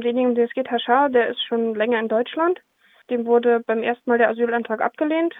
um denjenigen, den es geht, Herr Schaar, der ist schon länger in Deutschland. Dem wurde beim ersten Mal der Asylantrag abgelehnt.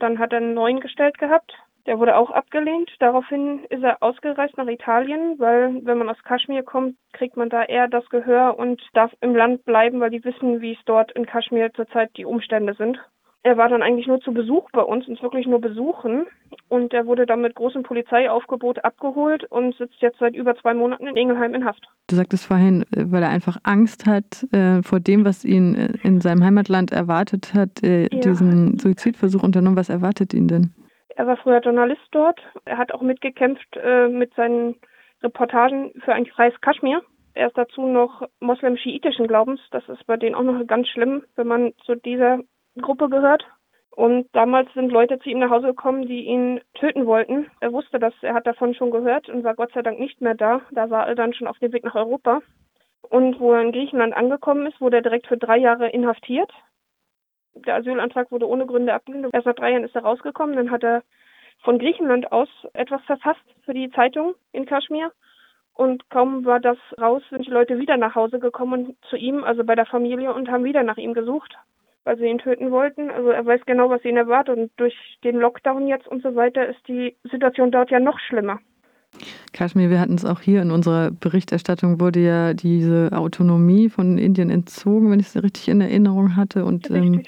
Dann hat er einen neuen gestellt gehabt. Der wurde auch abgelehnt. Daraufhin ist er ausgereist nach Italien, weil wenn man aus Kaschmir kommt, kriegt man da eher das Gehör und darf im Land bleiben, weil die wissen, wie es dort in Kaschmir zurzeit die Umstände sind. Er war dann eigentlich nur zu Besuch bei uns, uns wirklich nur besuchen. Und er wurde dann mit großem Polizeiaufgebot abgeholt und sitzt jetzt seit über zwei Monaten in Ingelheim in Haft. Du sagtest vorhin, äh, weil er einfach Angst hat äh, vor dem, was ihn äh, in seinem Heimatland erwartet hat, äh, ja. diesen Suizidversuch unternommen. Was erwartet ihn denn? Er war früher Journalist dort. Er hat auch mitgekämpft äh, mit seinen Reportagen für ein Kreis Kaschmir. Er ist dazu noch moslem-schiitischen Glaubens. Das ist bei denen auch noch ganz schlimm, wenn man zu dieser Gruppe gehört. Und damals sind Leute zu ihm nach Hause gekommen, die ihn töten wollten. Er wusste das, er hat davon schon gehört und war Gott sei Dank nicht mehr da. Da war er dann schon auf dem Weg nach Europa. Und wo er in Griechenland angekommen ist, wurde er direkt für drei Jahre inhaftiert. Der Asylantrag wurde ohne Gründe abgelehnt. Erst nach drei Jahren ist er rausgekommen. Dann hat er von Griechenland aus etwas verfasst für die Zeitung in Kaschmir. Und kaum war das raus, sind die Leute wieder nach Hause gekommen zu ihm, also bei der Familie, und haben wieder nach ihm gesucht weil sie ihn töten wollten. Also er weiß genau, was ihn erwartet. Und durch den Lockdown jetzt und so weiter ist die Situation dort ja noch schlimmer. Kaschmir, wir hatten es auch hier in unserer Berichterstattung, wurde ja diese Autonomie von Indien entzogen, wenn ich es richtig in Erinnerung hatte. Und ähm,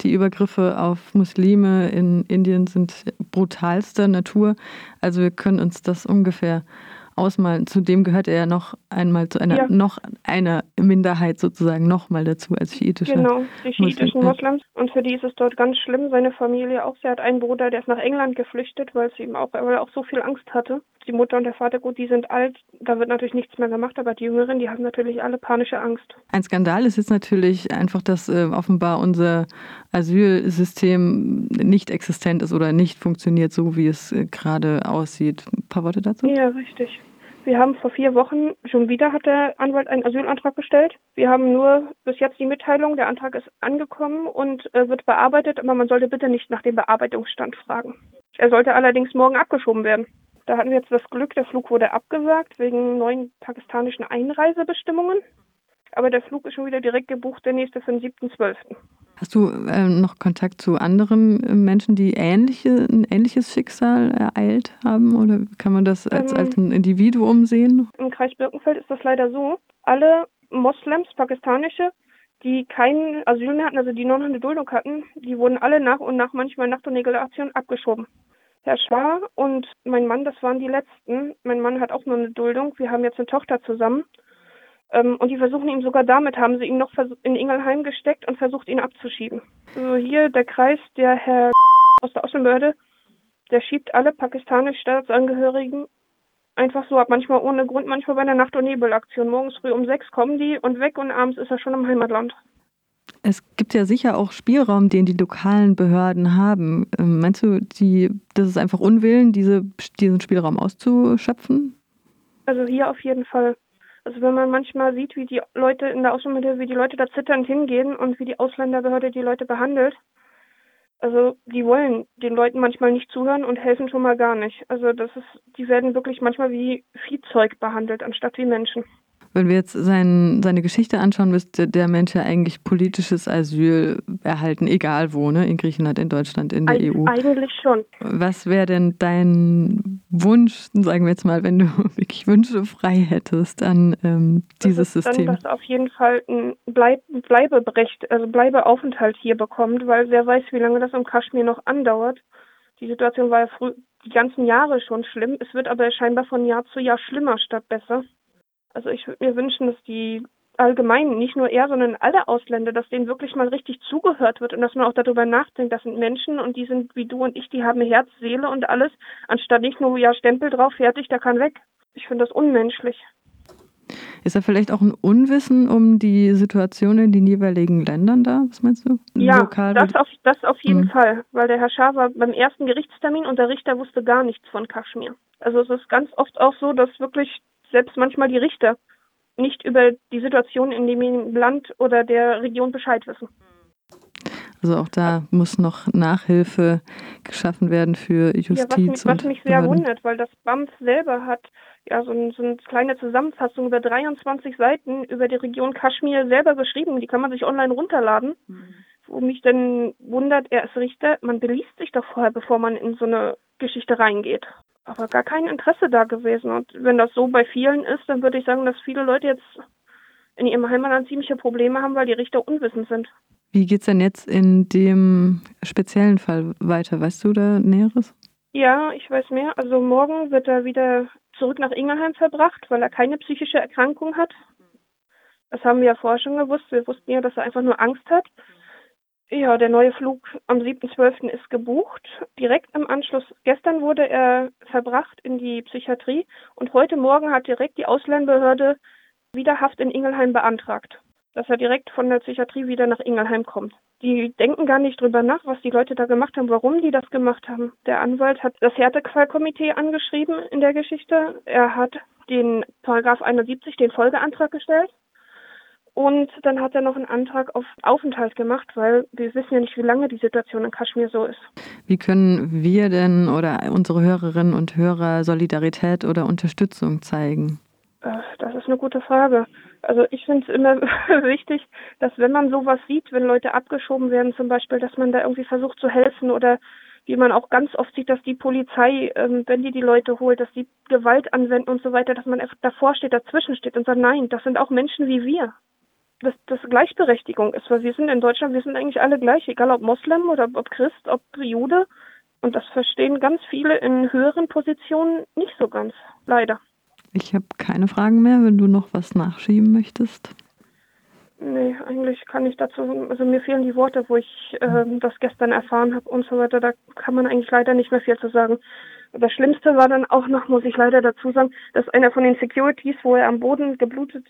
die Übergriffe auf Muslime in Indien sind brutalster Natur. Also wir können uns das ungefähr ausmalen. Zudem gehört er ja noch einmal zu einer ja. noch einer Minderheit sozusagen nochmal dazu als schiitischer Genau, die schiitischen Moslems. Und für die ist es dort ganz schlimm. Seine Familie auch. Sie hat einen Bruder, der ist nach England geflüchtet, weil sie ihm auch, weil er auch so viel Angst hatte. Die Mutter und der Vater, gut, die sind alt, da wird natürlich nichts mehr gemacht, aber die Jüngeren, die haben natürlich alle panische Angst. Ein Skandal ist jetzt natürlich einfach, dass äh, offenbar unser Asylsystem nicht existent ist oder nicht funktioniert, so wie es äh, gerade aussieht. Ein paar Worte dazu? Ja, richtig. Wir haben vor vier Wochen schon wieder hat der Anwalt einen Asylantrag gestellt. Wir haben nur bis jetzt die Mitteilung, der Antrag ist angekommen und äh, wird bearbeitet, aber man sollte bitte nicht nach dem Bearbeitungsstand fragen. Er sollte allerdings morgen abgeschoben werden. Da hatten wir jetzt das Glück, der Flug wurde abgesagt wegen neuen pakistanischen Einreisebestimmungen. Aber der Flug ist schon wieder direkt gebucht, der nächste für den 7.12. Hast du äh, noch Kontakt zu anderen äh, Menschen, die ähnliche, ein ähnliches Schicksal ereilt haben? Oder kann man das als, ähm, als ein Individuum sehen? Im Kreis Birkenfeld ist das leider so. Alle Moslems, pakistanische, die kein Asyl mehr hatten, also die noch eine Duldung hatten, die wurden alle nach und nach manchmal nach der Negation abgeschoben. Herr Schwar und mein Mann, das waren die letzten. Mein Mann hat auch nur eine Duldung. Wir haben jetzt eine Tochter zusammen. Ähm, und die versuchen ihn sogar damit, haben sie ihn noch in Ingelheim gesteckt und versucht, ihn abzuschieben. Also hier der Kreis, der Herr aus der Außenbehörde, der schiebt alle pakistanischen Staatsangehörigen einfach so ab, manchmal ohne Grund, manchmal bei einer Nacht- und Nebelaktion. Morgens früh um sechs kommen die und weg und abends ist er schon im Heimatland. Es gibt ja sicher auch Spielraum, den die lokalen Behörden haben. Ähm, meinst du, die, das ist einfach Unwillen, diese, diesen Spielraum auszuschöpfen? Also hier auf jeden Fall. Also wenn man manchmal sieht, wie die Leute in der Außenbehörde, wie die Leute da zitternd hingehen und wie die Ausländerbehörde die Leute behandelt, also die wollen den Leuten manchmal nicht zuhören und helfen schon mal gar nicht. Also das ist, die werden wirklich manchmal wie Viehzeug behandelt, anstatt wie Menschen. Wenn wir jetzt sein, seine Geschichte anschauen, müsste der Mensch ja eigentlich politisches Asyl erhalten, egal wo, ne? in Griechenland, in Deutschland, in der Eig EU. Eigentlich schon. Was wäre denn dein Wunsch, sagen wir jetzt mal, wenn du wirklich Wünsche frei hättest an ähm, dieses das System? Dann, dass auf jeden Fall ein Bleib Bleiberecht, also Bleibeaufenthalt hier bekommt, weil wer weiß, wie lange das im Kaschmir noch andauert. Die Situation war ja früh, die ganzen Jahre schon schlimm. Es wird aber scheinbar von Jahr zu Jahr schlimmer statt besser. Also ich würde mir wünschen, dass die allgemein, nicht nur er, sondern alle Ausländer, dass denen wirklich mal richtig zugehört wird und dass man auch darüber nachdenkt, das sind Menschen und die sind wie du und ich, die haben Herz, Seele und alles, anstatt nicht nur, ja, Stempel drauf, fertig, der kann weg. Ich finde das unmenschlich. Ist da vielleicht auch ein Unwissen um die Situation in den jeweiligen Ländern da? Was meinst du? Ja, Lokal das auf, das auf jeden mhm. Fall, weil der Herr Schah war beim ersten Gerichtstermin und der Richter wusste gar nichts von Kaschmir. Also es ist ganz oft auch so, dass wirklich selbst manchmal die Richter nicht über die Situation in dem Land oder der Region Bescheid wissen. Also auch da muss noch Nachhilfe geschaffen werden für Justiz. Ja, was, mich, was mich sehr wundert, weil das BAMF selber hat ja, so, ein, so eine kleine Zusammenfassung über 23 Seiten über die Region Kaschmir selber geschrieben. Die kann man sich online runterladen. Mhm. Wo mich dann wundert, er ist Richter, man beliest sich doch vorher, bevor man in so eine Geschichte reingeht. Aber gar kein Interesse da gewesen. Und wenn das so bei vielen ist, dann würde ich sagen, dass viele Leute jetzt in ihrem Heimatland ziemliche Probleme haben, weil die Richter unwissend sind. Wie geht es denn jetzt in dem speziellen Fall weiter? Weißt du da Näheres? Ja, ich weiß mehr. Also morgen wird er wieder zurück nach Ingelheim verbracht, weil er keine psychische Erkrankung hat. Das haben wir ja vorher schon gewusst. Wir wussten ja, dass er einfach nur Angst hat. Ja, der neue Flug am 7.12. ist gebucht. Direkt im Anschluss, gestern wurde er verbracht in die Psychiatrie und heute Morgen hat direkt die Ausländerbehörde Wiederhaft in Ingelheim beantragt, dass er direkt von der Psychiatrie wieder nach Ingelheim kommt. Die denken gar nicht drüber nach, was die Leute da gemacht haben, warum die das gemacht haben. Der Anwalt hat das Härtefallkomitee angeschrieben in der Geschichte. Er hat den Paragraph 71, den Folgeantrag gestellt. Und dann hat er noch einen Antrag auf Aufenthalt gemacht, weil wir wissen ja nicht, wie lange die Situation in Kaschmir so ist. Wie können wir denn oder unsere Hörerinnen und Hörer Solidarität oder Unterstützung zeigen? Äh, das ist eine gute Frage. Also ich finde es immer wichtig, dass wenn man sowas sieht, wenn Leute abgeschoben werden zum Beispiel, dass man da irgendwie versucht zu helfen oder wie man auch ganz oft sieht, dass die Polizei, ähm, wenn die die Leute holt, dass die Gewalt anwenden und so weiter, dass man einfach davor steht, dazwischen steht und sagt, nein, das sind auch Menschen wie wir. Dass das Gleichberechtigung ist, weil wir sind in Deutschland, wir sind eigentlich alle gleich, egal ob Moslem oder ob Christ, ob Jude. Und das verstehen ganz viele in höheren Positionen nicht so ganz, leider. Ich habe keine Fragen mehr, wenn du noch was nachschieben möchtest. Nee, eigentlich kann ich dazu, also mir fehlen die Worte, wo ich ähm, das gestern erfahren habe und so weiter. Da kann man eigentlich leider nicht mehr viel zu sagen. Das Schlimmste war dann auch noch, muss ich leider dazu sagen, dass einer von den Securities, wo er am Boden geblutet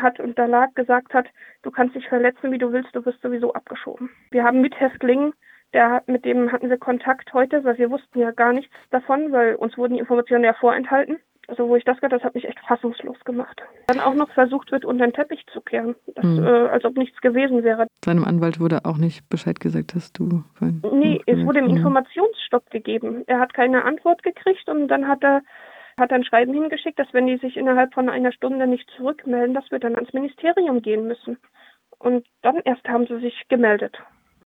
hat und da lag, gesagt hat, du kannst dich verletzen, wie du willst, du wirst sowieso abgeschoben. Wir haben mit Häftling, der mit dem hatten wir Kontakt heute, weil wir wussten ja gar nichts davon, weil uns wurden die Informationen ja vorenthalten. Also wo ich das gehört, das hat mich echt fassungslos gemacht. Dann auch noch versucht wird, unter den Teppich zu kehren, das, mhm. äh, als ob nichts gewesen wäre. Seinem Anwalt wurde auch nicht Bescheid gesagt, dass du... Nee, es wurde ihm mhm. Informationsstopp gegeben. Er hat keine Antwort gekriegt und dann hat er hat ein Schreiben hingeschickt, dass wenn die sich innerhalb von einer Stunde nicht zurückmelden, dass wir dann ans Ministerium gehen müssen. Und dann erst haben sie sich gemeldet.